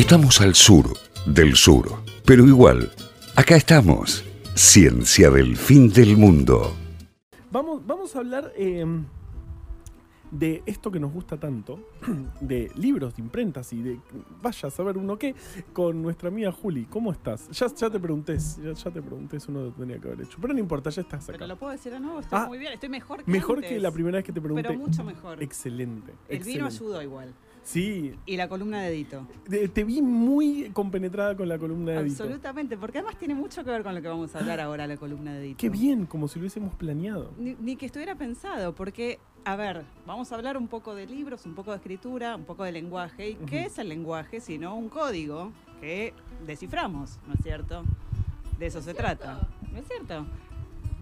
Estamos al sur del sur, pero igual, acá estamos. Ciencia del fin del mundo. Vamos, vamos a hablar eh, de esto que nos gusta tanto, de libros, de imprentas y de vaya a saber uno qué, con nuestra amiga Juli. ¿Cómo estás? Ya, ya te pregunté, ya, ya te pregunté, eso no lo tenía que haber hecho. Pero no importa, ya estás acá. Pero lo puedo decir de nuevo, estoy Ah, muy bien, estoy mejor que Mejor antes, que la primera vez que te pregunté. Pero mucho mejor. Excelente. El vino excelente. ayudó igual. Sí, Y la columna de Edito. te vi muy compenetrada con la columna de Edito. Absolutamente, porque además tiene mucho que ver con lo que vamos a hablar ahora, la columna de Edito. Qué bien, como si lo hubiésemos planeado. Ni, ni que estuviera pensado, porque, a ver, vamos a hablar un poco de libros, un poco de escritura, un poco de lenguaje. ¿Y qué es el lenguaje sino un código que desciframos, ¿no es cierto? De eso se trata, ¿no es cierto?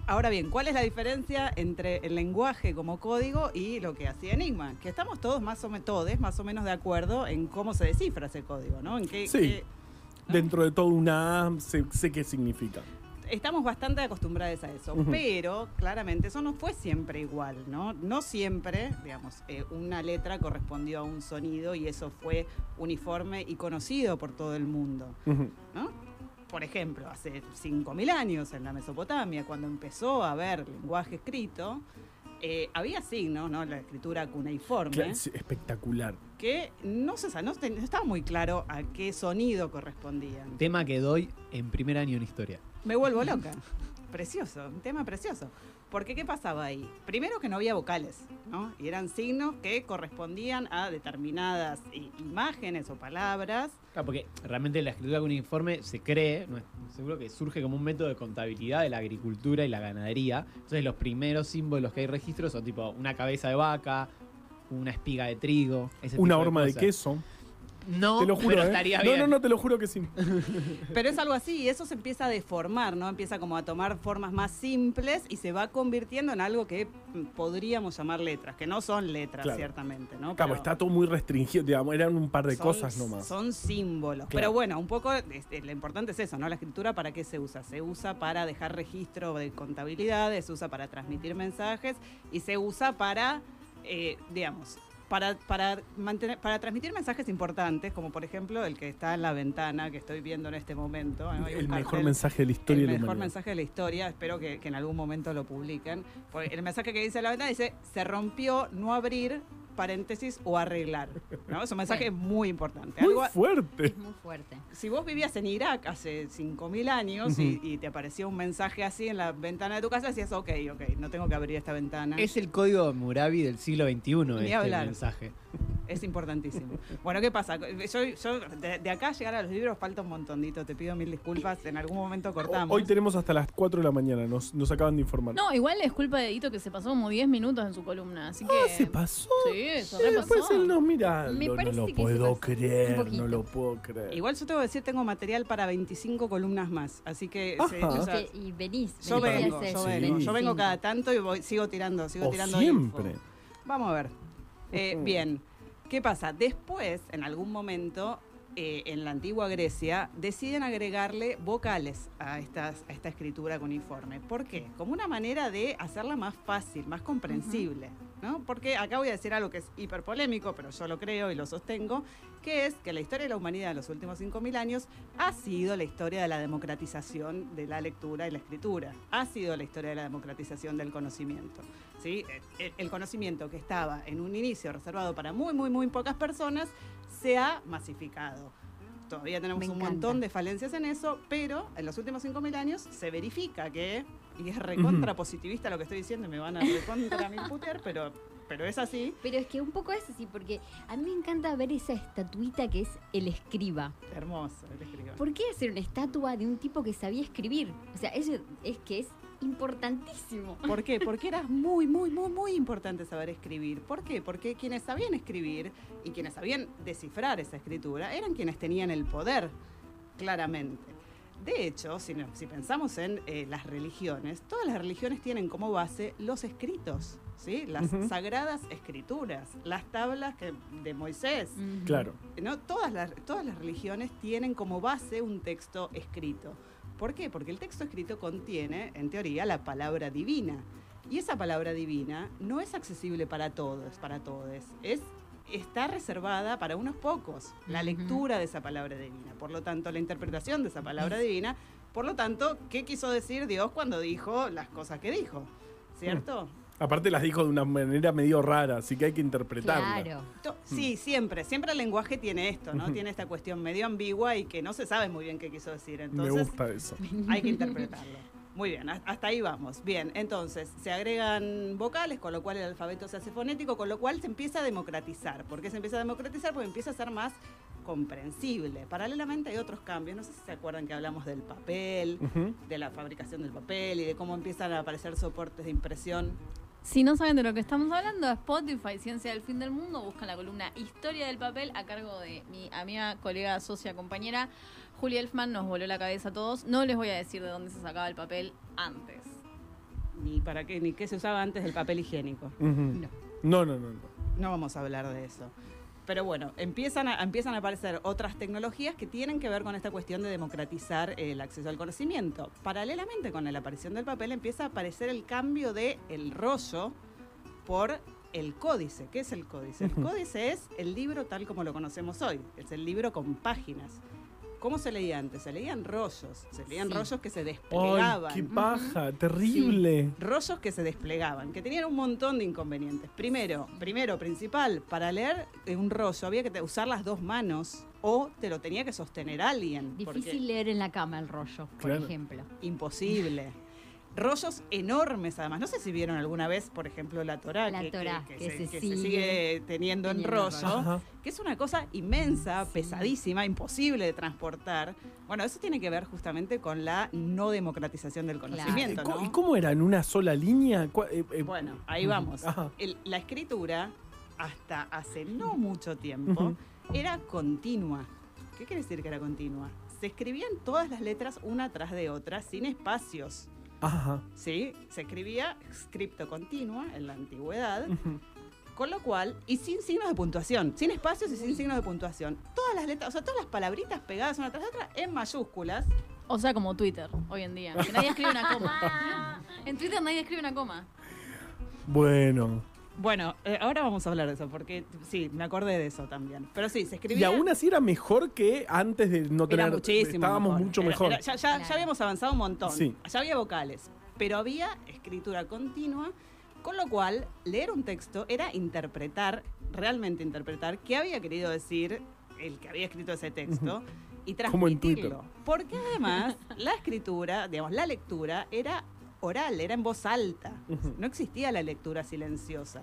Ahora bien, ¿cuál es la diferencia entre el lenguaje como código y lo que hacía Enigma? Que estamos todos más o menos, todos más o menos de acuerdo en cómo se descifra ese código, ¿no? En qué, Sí. qué- ¿no? Dentro de todo una sé, sé qué significa. estamos bastante acostumbrados a eso, pero claramente eso no fue siempre igual, ¿no? No siempre, digamos, eh, una letra correspondió a un sonido y eso fue uniforme y conocido por todo el mundo. ¿no? Por ejemplo, hace 5.000 años en la Mesopotamia, cuando empezó a haber lenguaje escrito, eh, había signos, ¿no? La escritura cuneiforme, Cla- sí, espectacular. que no se no, no estaba muy claro a qué sonido correspondían. Tema que doy en primer año en historia. Me vuelvo loca. Precioso, un tema precioso. Porque ¿qué pasaba ahí? Primero que no había vocales, ¿no? Y eran signos que correspondían a determinadas imágenes o palabras. Claro, porque realmente la escritura cuneiforme se cree, no es- seguro que surge como un método de contabilidad de la agricultura y la ganadería. Entonces los primeros símbolos que hay registros son tipo una cabeza de vaca, una espiga de trigo, ese Una tipo horma de cosas. queso. No, te lo juro, pero ¿eh? estaría No, bien. no, no, te lo juro que sí. Pero es algo así y eso se empieza a deformar, ¿no? Empieza como a tomar formas más simples y se va convirtiendo en algo que podríamos llamar letras, que no son letras, Claro. ciertamente, ¿no? Claro, Pero- está todo muy restringido, digamos, eran un par de son- cosas nomás. Son símbolos. Claro. Pero bueno, un poco este, lo importante es eso, ¿no? La escritura, ¿para qué se usa? Se usa para dejar registro de contabilidades, se usa para transmitir mensajes y se usa para, eh, digamos, para, para, mantener, para transmitir mensajes importantes, como por ejemplo el que está en la ventana que estoy viendo en este momento. el mejor cartel mensaje de la historia el mejor mensaje de la historia, espero que, que en algún momento lo publiquen. Porque el mensaje que dice la ventana dice, se rompió no abrir, paréntesis, o arreglar. ¿no? Es un mensaje Sí. muy importante. Muy Algo- fuerte. Es muy fuerte. si vos vivías en Irak hace 5.000 años y, y te aparecía un mensaje así en la ventana de tu casa, decías, ok, ok, no tengo que abrir esta ventana. Es el código Murabi del siglo XXI Ni este hablar. mensaje. Es importantísimo. Bueno, ¿qué pasa? Yo, yo de, de acá a llegar a los libros falta un montondito. Te pido mil disculpas. En algún momento cortamos. Hoy tenemos hasta las 4 de la mañana, nos, nos acaban de informar. No, igual es culpa de Edito que se pasó como 10 minutos en su columna. Así que. Ah, se pasó. Sí, se Sí. Después él nos mira. Me no, lo puedo creer, no lo puedo creer. Igual yo tengo que decir, tengo material para 25 columnas más. Así que, Ajá. sí, o sea, Que- y venís. yo vengo, yo Sí. vengo. Yo vengo 25. cada tanto y voy, sigo tirando, sigo o tirando siempre. info. Vamos a ver. Eh, bien. ¿Qué pasa? Después, en algún momento, eh, en la antigua Grecia, deciden agregarle vocales a, estas, a esta escritura cuneiforme. ¿Por qué? Como una manera de hacerla más fácil, más comprensible. ¿no? Porque acá voy a decir algo que es hiper polémico, pero yo lo creo y lo sostengo, que es que la historia de la humanidad en los últimos 5.000 años ha sido la historia de la democratización de la lectura y la escritura, ha sido la historia de la democratización del conocimiento. ¿Sí? El, el conocimiento que estaba en un inicio reservado para muy, muy, muy pocas personas se ha masificado. Todavía tenemos Me un encanta. montón de falencias en eso, pero en los últimos 5.000 años se verifica que, y es recontra positivista lo que estoy diciendo, me van a recontra mil putear, pero, pero es así. Pero es que un poco es así, porque a mí me encanta ver esa estatuita que es el escriba. Hermoso el escriba. ¿Por qué hacer una estatua de un tipo que sabía escribir? O sea, eso es que es importantísimo. ¿Por qué? Porque era muy, muy, muy, muy importante saber escribir. ¿Por qué? Porque quienes sabían escribir y quienes sabían descifrar esa escritura eran quienes tenían el poder, claramente. De hecho, si, no- si pensamos en eh, las religiones, todas las religiones tienen como base los escritos, ¿sí? Las sagradas escrituras, las tablas que, de Moisés. Claro. ¿no? Todas, las, todas las religiones tienen como base un texto escrito. ¿Por qué? Porque el texto escrito contiene, en teoría, la palabra divina. Y esa palabra divina no es accesible para todos, para todos. Es está reservada para unos pocos, la lectura de esa palabra divina. Por lo tanto, la interpretación de esa palabra divina. Por lo tanto, ¿qué quiso decir Dios cuando dijo las cosas que dijo? ¿Cierto? Aparte las dijo de una manera medio rara, así que hay que interpretarla. Claro. To- Sí, siempre, siempre el lenguaje tiene esto, ¿no? Tiene esta cuestión medio ambigua y que no se sabe muy bien qué quiso decir. Me Entonces, gusta eso. hay que interpretarlo. Muy bien, has- hasta ahí vamos. Bien, entonces se agregan vocales, con lo cual el alfabeto se hace fonético, con lo cual se empieza a democratizar. ¿Por qué se empieza a democratizar? Porque empieza a ser más comprensible. Paralelamente hay otros cambios. No sé si se acuerdan que hablamos del papel, de la fabricación del papel y de cómo empiezan a aparecer soportes de impresión. Si no saben de lo que estamos hablando, Spotify, Ciencia del Fin del Mundo, buscan la columna Historia del Papel a cargo de mi amiga, colega, socia, compañera, Julia Elfman. Nos voló la cabeza a todos. No les voy a decir de dónde se sacaba el papel antes. Ni para qué, ni qué se usaba antes del papel higiénico. No, no, no. no. No vamos a hablar de eso. Pero bueno, empiezan a, empiezan a aparecer otras tecnologías que tienen que ver con esta cuestión de democratizar el acceso al conocimiento. Paralelamente con la aparición del papel empieza a aparecer el cambio de el rollo por el códice. ¿Qué es el códice? El códice es el libro tal como lo conocemos hoy. Es el libro con páginas. ¿Cómo se leía antes? Se leían rollos. Se leían Sí. rollos que se Ay, desplegaban qué paja, terrible. rollos que se desplegaban, que tenían un montón de inconvenientes. Primero, primero, principal, para leer eh, un rollo había que usar las dos manos o te lo tenía que sostener alguien. porque Difícil leer en la cama el rollo, por Claro. ejemplo. Imposible. Rollos enormes, además. No sé si vieron alguna vez, por ejemplo, la Torá, La que, que- Torá, que que se, se que se sigue teniendo en rollo, que es una cosa inmensa, pesadísima, imposible de transportar. Bueno, eso tiene que ver justamente con la no democratización del conocimiento, ¿Y co- ¿no? ¿Y cómo era? ¿En una sola línea? Eh, eh, Bueno, ahí vamos. El- la escritura, hasta hace no mucho tiempo, era continua. ¿Qué quiere decir que era continua? Se escribían todas las letras una tras de otra, sin espacios. Ajá. ¿Sí? Se escribía scripto continua en la antigüedad, con lo cual, y sin signos de puntuación, sin espacios y sin signos de puntuación. Todas las letras, o sea, todas las palabritas pegadas una tras otra en mayúsculas. O sea, como Twitter hoy en día. Que nadie escribe una coma. En Twitter nadie escribe una coma. Bueno. Bueno, eh, ahora vamos a hablar de eso, porque sí, me acordé de eso también. Pero sí, se Y escribía... aún así era mejor que antes de no tener. Era muchísimo Estábamos mejor. mucho mejor. era- ya, ya- Claro. ya habíamos avanzado un montón. Sí. Ya había vocales, pero había escritura continua, con lo cual leer un texto era interpretar, realmente interpretar, qué había querido decir el que había escrito ese texto y Como en transmitirlo. Porque además la escritura, digamos, la lectura era oral, era en voz alta. No existía la lectura silenciosa.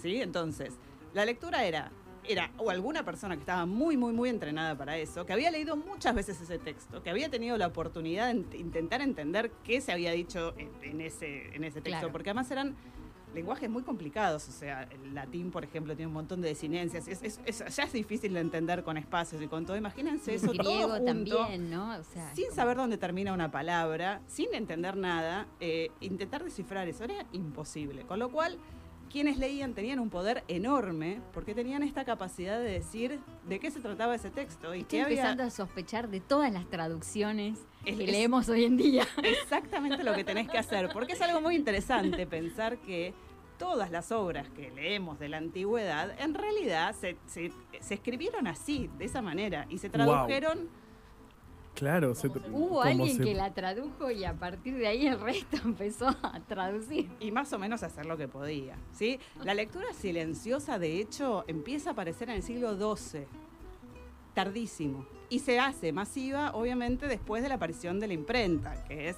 ¿Sí? Entonces, la lectura era, era o alguna persona que estaba muy, muy, muy entrenada para eso, que había leído muchas veces ese texto, que había tenido la oportunidad de ent- intentar entender qué se había dicho en, en ese, en ese texto, Claro. porque además eran lenguajes muy complicados, o sea, el latín, por ejemplo, tiene un montón de desinencias, es, es- es- ya es difícil de entender con espacios y con todo, imagínense eso El todo griego junto también, ¿no? O sea, sin saber dónde termina una palabra, sin entender nada, eh, intentar descifrar eso era imposible. Con lo cual, quienes leían tenían un poder enorme porque tenían esta capacidad de decir de qué se trataba ese texto y Estoy había empezando a sospechar de todas las traducciones Es- que es- leemos hoy en día. exactamente lo que tenés que hacer. Porque es algo muy interesante pensar que todas las obras que leemos de la antigüedad en realidad se, se- se escribieron así, de esa manera, y se Wow. Claro. se- Hubo alguien se- que la tradujo y a partir de ahí el resto empezó a traducir. y más o menos hacer lo que podía. ¿sí? La lectura silenciosa, de hecho, empieza a aparecer en el siglo XII, tardísimo, y se hace masiva, obviamente, después de la aparición de la imprenta, que es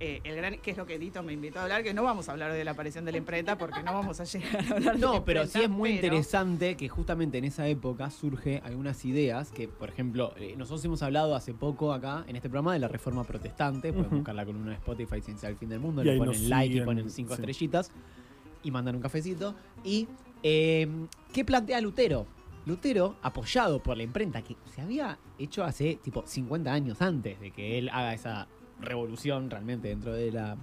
eh, el gran, que es lo que Dito me invitó a hablar, que no vamos a hablar de la aparición de la imprenta porque no vamos a llegar a hablar de la No, pero sí es muy pero- interesante que justamente en esa época surge algunas ideas que, por ejemplo, eh, nosotros hemos hablado hace poco acá en este programa de la reforma protestante. Pueden Ujú. buscar la columna de Spotify Ciencia del Fin del Mundo, Y le ponen nos like y ponen cinco sí. estrellitas y mandan un cafecito. ¿Y eh, qué plantea Lutero? Lutero, apoyado por la imprenta, que se había hecho hace tipo 50 años antes de que él haga esa revolución realmente dentro de la,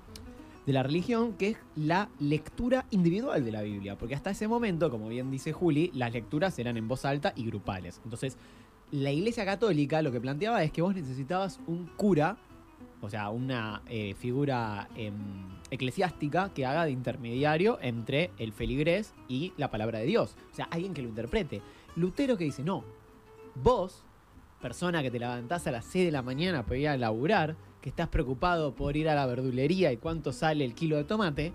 de la religión, que es la lectura individual de la Biblia. Porque hasta ese momento, como bien dice Juli, las lecturas eran en voz alta y grupales. Entonces, la Iglesia Católica lo que planteaba es que vos necesitabas un cura o sea, una eh, figura em, eclesiástica que haga de intermediario entre el feligrés y la palabra de Dios. O sea, alguien que lo interprete. Lutero que dice, no, vos, persona que te levantás a las 6 de la mañana para ir a laburar, que estás preocupado por ir a la verdulería y cuánto sale el kilo de tomate,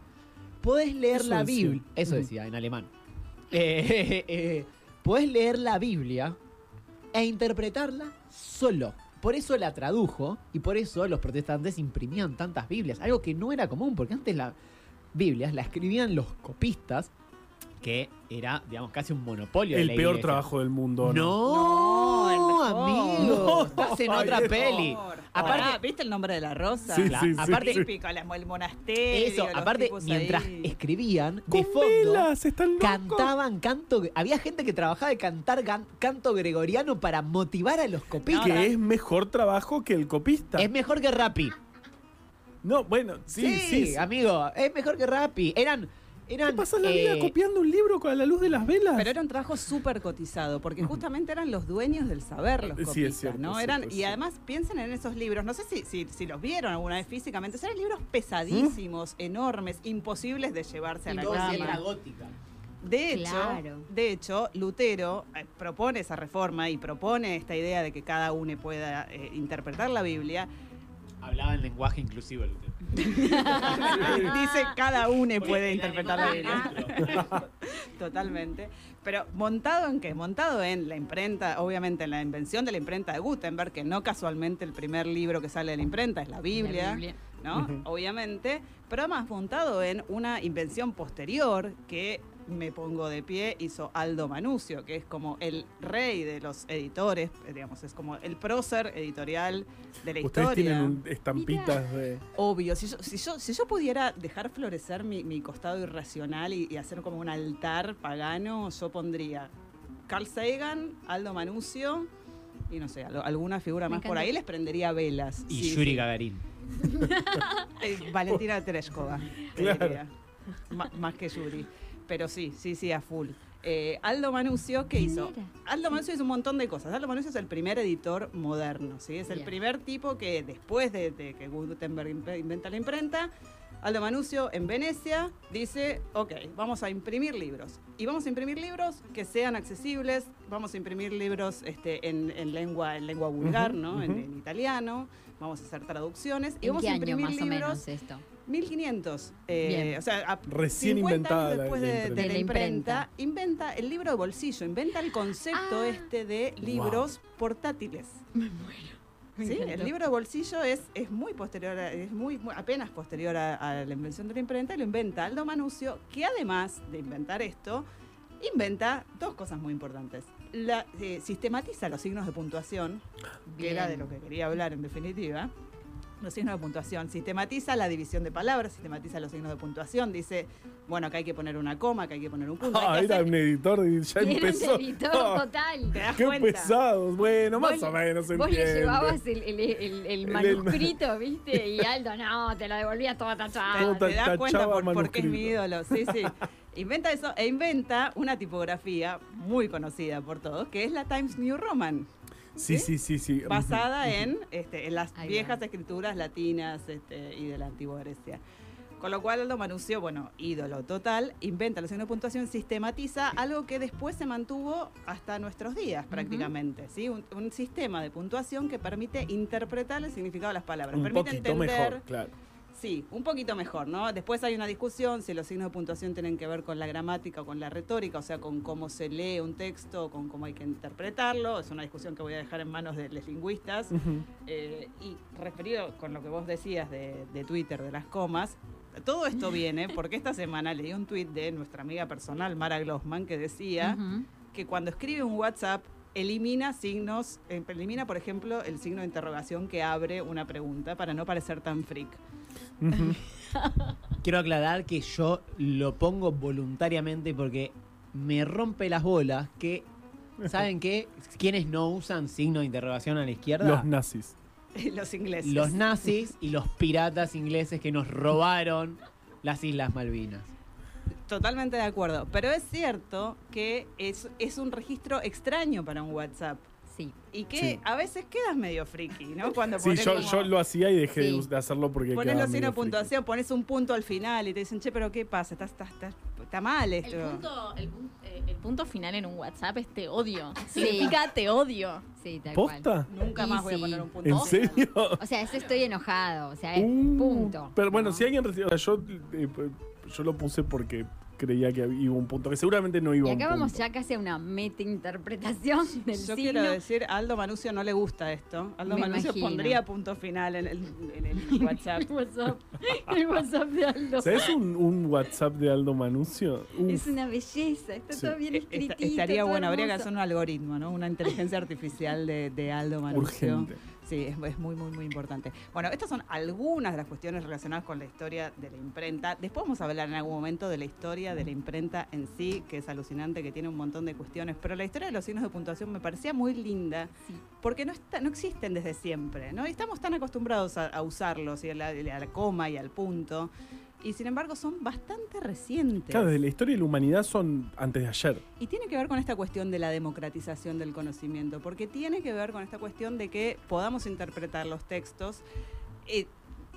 podés leer Eso la. Biblia. Eso decía en alemán. Eh, eh, podés leer la Biblia e interpretarla solo. Por eso la tradujo y por eso los protestantes imprimían tantas Biblias. Algo que no era común, porque antes las Biblias la escribían los copistas, que era, digamos, casi un monopolio de El la peor iglesia. trabajo del mundo. No, No, amigo. No, estás en otra peli. Aparte, ¿viste el nombre de la rosa? Sí, la- sí, sí, aparte- sí. Típico, la- el monasterio. eso, los aparte, mientras ahí. escribían, de fondo, velas, cantaban canto. Había gente que trabajaba de cantar canto gregoriano para motivar a los copistas. que es mejor trabajo que el copista. Es mejor que Rappi. No, bueno, sí, sí. sí. amigo, es mejor que Rappi. Eran. Eran ¿Te pasas la eh, vida copiando un libro con la luz de las velas? Pero era un trabajo súper cotizado, porque justamente eran los dueños del saber, los Sí, es copistas, cierto, ¿no? es eran, cierto, y además piensen en esos libros, no sé si, si, si los vieron alguna vez físicamente, eran libros pesadísimos, enormes, imposibles de llevarse a la cama. gótica. De hecho, Claro. de hecho, Lutero eh, propone esa reforma y propone esta idea de que cada uno pueda eh, interpretar la Biblia. Hablaba en lenguaje inclusivo, Lutero. Dice cada uno puede en interpretar la alemán Biblia. Totalmente. Pero montado en qué? Montado en la imprenta, obviamente en la invención de la imprenta de Gutenberg, que no casualmente el primer libro que sale de la imprenta es la Biblia, La Biblia. ¿no? Obviamente, pero además montado en una invención posterior que me pongo de pie, hizo Aldo Manucio, que es como el rey de los editores, eh, digamos, es como el prócer editorial de la Ustedes historia. tienen un- estampitas de. Obvio, si yo, si yo, si yo pudiera dejar florecer mi, mi costado irracional y, y hacer como un altar pagano, yo pondría Carl Sagan, Aldo Manucio y no sé, al- alguna figura Me más por ahí les prendería velas. Y Sí, Yuri sí. Gagarin. Eh, Valentina Tereshkova, Claro. más que Yuri. Pero sí, sí, sí, a full. Eh, Aldo Manucio, ¿qué ¿Quién hizo? era? Aldo Manucio hizo un montón de cosas. Aldo Manucio es el primer editor moderno, ¿sí? Es el Bien. primer tipo que después de, de que Gutenberg inventa la imprenta, Aldo Manucio en Venecia dice, ok, vamos a imprimir libros. Y vamos a imprimir libros que sean accesibles, vamos a imprimir libros este, en, en lengua, en lengua vulgar, ¿no? En, italiano, vamos a hacer traducciones y ¿En vamos qué a año imprimir más o libros menos esto? 1500. eh, o sea, a- Recién 50 inventada años después la de, la De la imprenta, inventa el libro de bolsillo, inventa el concepto Ah. este de libros portátiles. Me ¿Sí? encantó. El libro de bolsillo es, es muy posterior, a- es muy, muy- apenas posterior a, a la invención de la imprenta y lo inventa Aldo Manucio, que además de inventar esto, inventa dos cosas muy importantes. La, eh, sistematiza los signos de puntuación, que era de lo que quería hablar en definitiva. Los signos de puntuación. Sistematiza la división de palabras, sistematiza los signos de puntuación. Dice, bueno, que hay que poner una coma, que hay que poner un punto. Ah, era hacer- un editor y ya Era un empezó. editor Ah, total. ¿Te das Qué cuenta? pesados. Bueno, más Vos o le- menos Vos le llevabas el, el- el- el El- manuscrito, ¿viste? Y Aldo, no, te lo devolvía todo tachado. Te das cuenta por, por qué es mi ídolo. Sí, sí. Inventa eso e inventa una tipografía muy conocida por todos, que es la Times New Roman, Sí, sí, sí, sí. basada en, este, en las Ahí va. viejas escrituras latinas este, y de la antigua Grecia. Con lo cual Aldo Manucio, bueno, ídolo total, inventa los signos de puntuación, sistematiza algo que después se mantuvo hasta nuestros días prácticamente, ¿sí? Un, un sistema de puntuación que permite interpretar el significado de las palabras, Un permite poquito entender mejor, claro. Sí, un poquito mejor, ¿no? Después hay una discusión si los signos de puntuación tienen que ver con la gramática o con la retórica, o sea, con cómo se lee un texto, o con cómo hay que interpretarlo. Es una discusión que voy a dejar en manos de los lingüistas. Eh, y referido con lo que vos decías de, de Twitter, de las comas, todo esto viene porque esta semana leí un tweet de nuestra amiga personal, Mara Glossman, que decía que cuando escribe un WhatsApp elimina signos, eh, elimina, por ejemplo, el signo de interrogación que abre una pregunta para no parecer tan freak. Quiero aclarar que yo lo pongo voluntariamente porque me rompe las bolas que, ¿saben qué? ¿Quiénes no usan signo de interrogación a la izquierda? Los nazis. Los ingleses. Los nazis y los piratas ingleses que nos robaron las Islas Malvinas. Totalmente de acuerdo. Pero es cierto que es, es un registro extraño para un WhatsApp. Sí. Y que Sí. a veces quedas medio friki, ¿no? Cuando Sí, yo, como- yo lo hacía y dejé de Sí. us- de hacerlo porque Pones los signos puntuación, pones un punto al final y te dicen, che, pero ¿qué pasa? Está, está, está, está mal El esto. punto, el, pun- eh, el punto final en un WhatsApp es te odio. Significa te odio. Sí, tal ¿Posta? cual. Nunca Y más voy a poner un punto. ¿En serio? O sea, eso estoy enojado. O sea, es Uh, punto. Pero bueno, ¿no? si alguien recibe. o sea, yo, eh, yo lo puse porque creía que iba un punto, que seguramente no iba Y un acá vamos punto. ya casi a una meta-interpretación del Yo signo. quiero decir, a Aldo Manucio no le gusta esto. Aldo Me Manucio imagino. pondría punto final en el, en el WhatsApp. El WhatsApp. El WhatsApp de Aldo. ¿Sabes un, un WhatsApp de Aldo Manucio? Uf, Es una belleza, está Sí. todo bien escritito. esta- estaría todo bueno, habría que hacer un algoritmo, ¿no? Una inteligencia artificial de, de Aldo Manucio. urgente. Sí, es, muy, muy, muy importante. Bueno, estas son algunas de las cuestiones relacionadas con la historia de la imprenta. Después vamos a hablar en algún momento de la historia de la imprenta en sí, que es alucinante, que tiene un montón de cuestiones. Pero la historia de los signos de puntuación me parecía muy linda, Sí. porque no, está, no existen desde siempre, ¿no? Y estamos tan acostumbrados a, a usarlos, y a la, y a la coma y al punto. Y sin embargo son bastante recientes. Claro, desde la historia de la humanidad son antes de ayer. Y tiene que ver con esta cuestión de la democratización del conocimiento, porque tiene que ver con esta cuestión de que podamos interpretar los textos eh,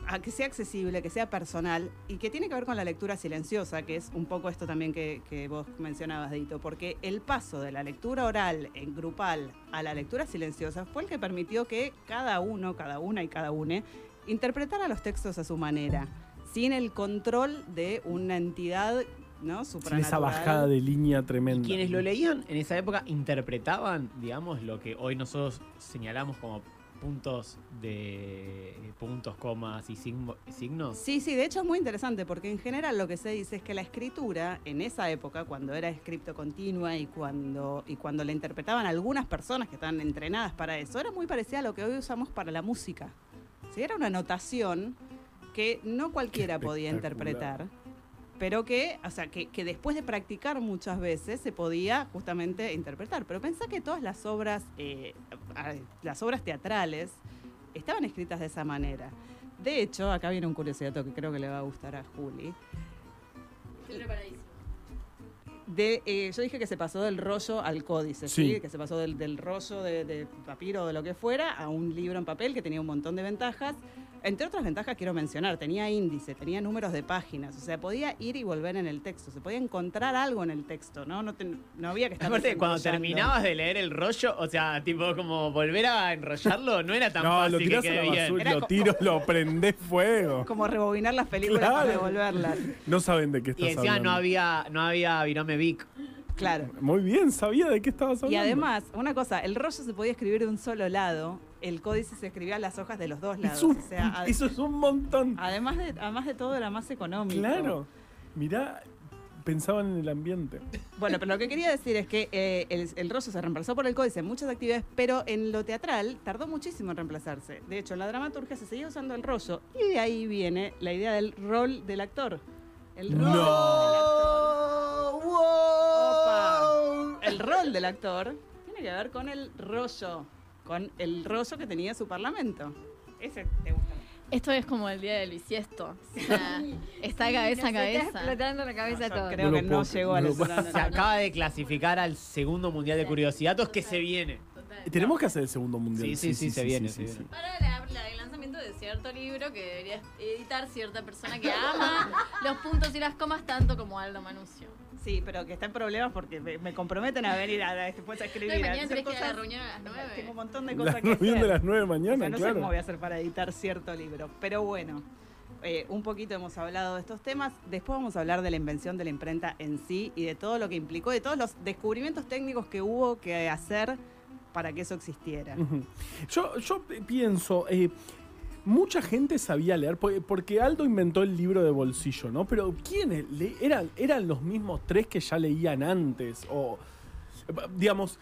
a que sea accesible, que sea personal y que tiene que ver con la lectura silenciosa, que es un poco esto también que, que vos mencionabas, Dito, porque el paso de la lectura oral en grupal a la lectura silenciosa fue el que permitió que cada uno, cada una y cada une interpretara los textos a su manera, sin el control de una entidad ¿no? Sin esa bajada de línea tremenda. Quienes lo leían en esa época interpretaban, digamos, lo que hoy nosotros señalamos como puntos de puntos, comas y signo- signos. Sí, sí, de hecho es muy interesante porque en general lo que se dice es que la escritura en esa época, cuando era escrito continua y cuando, y cuando la interpretaban algunas personas que estaban entrenadas para eso, era muy parecida a lo que hoy usamos para la música. Sí, era una notación que no cualquiera podía interpretar, pero que, o sea, que, que después de practicar muchas veces se podía justamente interpretar. Pero pensá que todas las obras, eh, las obras teatrales estaban escritas de esa manera. De hecho, acá viene un curiosidad que creo que le va a gustar a Juli. De, eh, yo dije que se pasó del rollo al códice, ¿sí? Sí. que se pasó del, del rollo de, de papiro o de lo que fuera a un libro en papel que tenía un montón de ventajas. Entre otras ventajas quiero mencionar, tenía índice, tenía números de páginas, o sea, podía ir y volver en el texto, se podía encontrar algo en el texto, ¿no? No, te- no había que estar Aparte, cuando terminabas de leer el rollo, o sea, tipo como volver a enrollarlo, no era tan No, fácil lo que tirás a la basura, Era lo tiro, lo prendés fuego. Como rebobinar las películas para devolverlas. No saben de qué Y estás encima hablando. no había, no había Virome Vic. Claro. Muy bien, sabía de qué estabas hablando. Y además, una cosa, el rollo se podía escribir de un solo lado, el códice se escribía en las hojas de los dos lados. Es un- o sea, ad- eso es un montón. además, de, además de todo era más económico. Claro. Mirá, pensaban en el ambiente. Bueno, pero lo que quería decir es que eh, el, el rollo se reemplazó por el códice en muchas actividades, pero en lo teatral tardó muchísimo en reemplazarse. De hecho, en la dramaturgia se seguía usando el rollo y de ahí viene la idea del rol del actor. El rol No. del actor. El rol del actor tiene que ver con el rollo, con el rollo que tenía su parlamento. Ese te gusta. Esto es como el día del bisiesto. O sea, está cabeza a Nos está cabeza. explotando la cabeza todo. creo No que no llegó a la Se acaba de clasificar al segundo mundial de curiosidades que se viene. Tenemos que hacer el segundo mundial. Sí, sí, sí, se viene, se viene. Para la- la- el lanzamiento de cierto libro que debería editar cierta persona que ama los puntos y las comas tanto como Aldo Manucio. Sí, pero que está en problemas porque me, me comprometen a venir a, después a escribir. No, a mañana tenés que ir a la cosas. reunión a las 9. Tengo un montón de La cosas que reunión hacer. de las 9 de O sea, mañana, no sé claro. cómo voy a hacer para editar cierto libro. Pero bueno, eh, un poquito hemos hablado de estos temas. Después vamos a hablar de la invención de la imprenta en sí y de todo lo que implicó, de todos los descubrimientos técnicos que hubo que hacer para que eso existiera. Yo, yo pienso, eh, mucha gente sabía leer, porque, Aldo inventó el libro de bolsillo, ¿no? Pero ¿quiénes? Le- eran, ¿Eran los mismos tres que ya leían antes? O, digamos,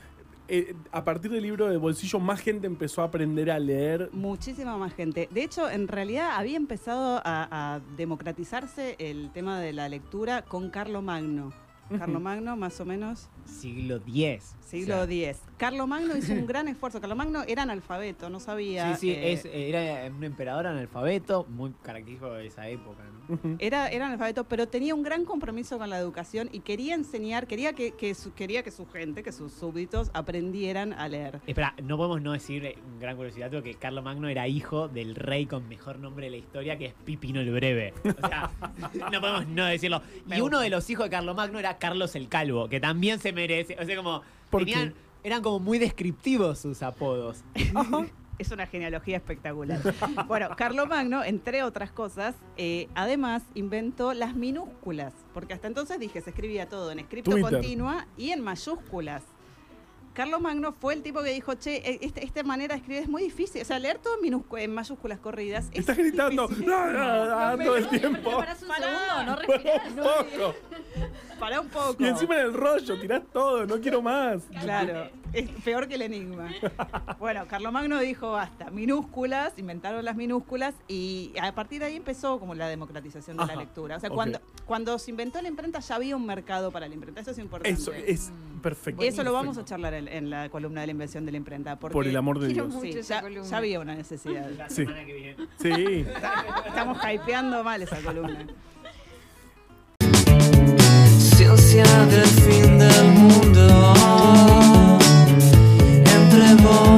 eh, a partir del libro de bolsillo, más gente empezó a aprender a leer. Muchísima más gente. De hecho, en realidad había empezado a, a democratizarse el tema de la lectura con Carlo Magno. Carlo Magno, más o menos, siglo X. Siglo O sea, X. Carlomagno hizo un gran esfuerzo. Carlomagno era analfabeto, no sabía. Sí, sí, eh, es, era un emperador analfabeto, muy característico de esa época. Era, era analfabeto, pero tenía un gran compromiso con la educación y quería enseñar, quería que, que su, quería que su gente, que sus súbditos aprendieron a leer. Espera, no podemos no decir, eh, un gran curiosidad, que Carlo Magno era hijo del rey con mejor nombre de la historia, que es Pipino el Breve. O sea, no podemos no decirlo. Y uno de los hijos de Carlo Magno era Carlos el Calvo, que también se merece. O sea, como. ¿Por tenían- qué? Eran como muy descriptivos sus apodos. Es una genealogía espectacular. bueno, Carlomagno, entre otras cosas, eh, además inventó las minúsculas, porque hasta entonces dije, se escribía todo en escrito Twitter. continua y en mayúsculas. Carlomagno fue el tipo que dijo, che, eh, este- esta manera de escribir es muy difícil. O sea, leer todo en, en mayúsculas corridas. es Estás gritando. "Ah, ah, ah", todo el tiempo. No parás un Pará. segundo, no respirás. no. poco. Para un poco. Y encima en el rollo, tirás todo, no quiero más. Claro, es peor que el enigma. Bueno, Carlomagno dijo basta, minúsculas, inventaron las minúsculas y a partir de ahí empezó como la democratización de la lectura. O sea, cuando, cuando se inventó la imprenta ya había un mercado para la imprenta, eso es importante. Eso es perfecto. Eso lo vamos a charlar en, en la columna de la invención de la imprenta. Porque, Por el amor de Dios. Sí, ya, había una necesidad. La Sí. semana que viene. Sí. Estamos hypeando mal esa columna conciencia del fin del mundo. Entre vos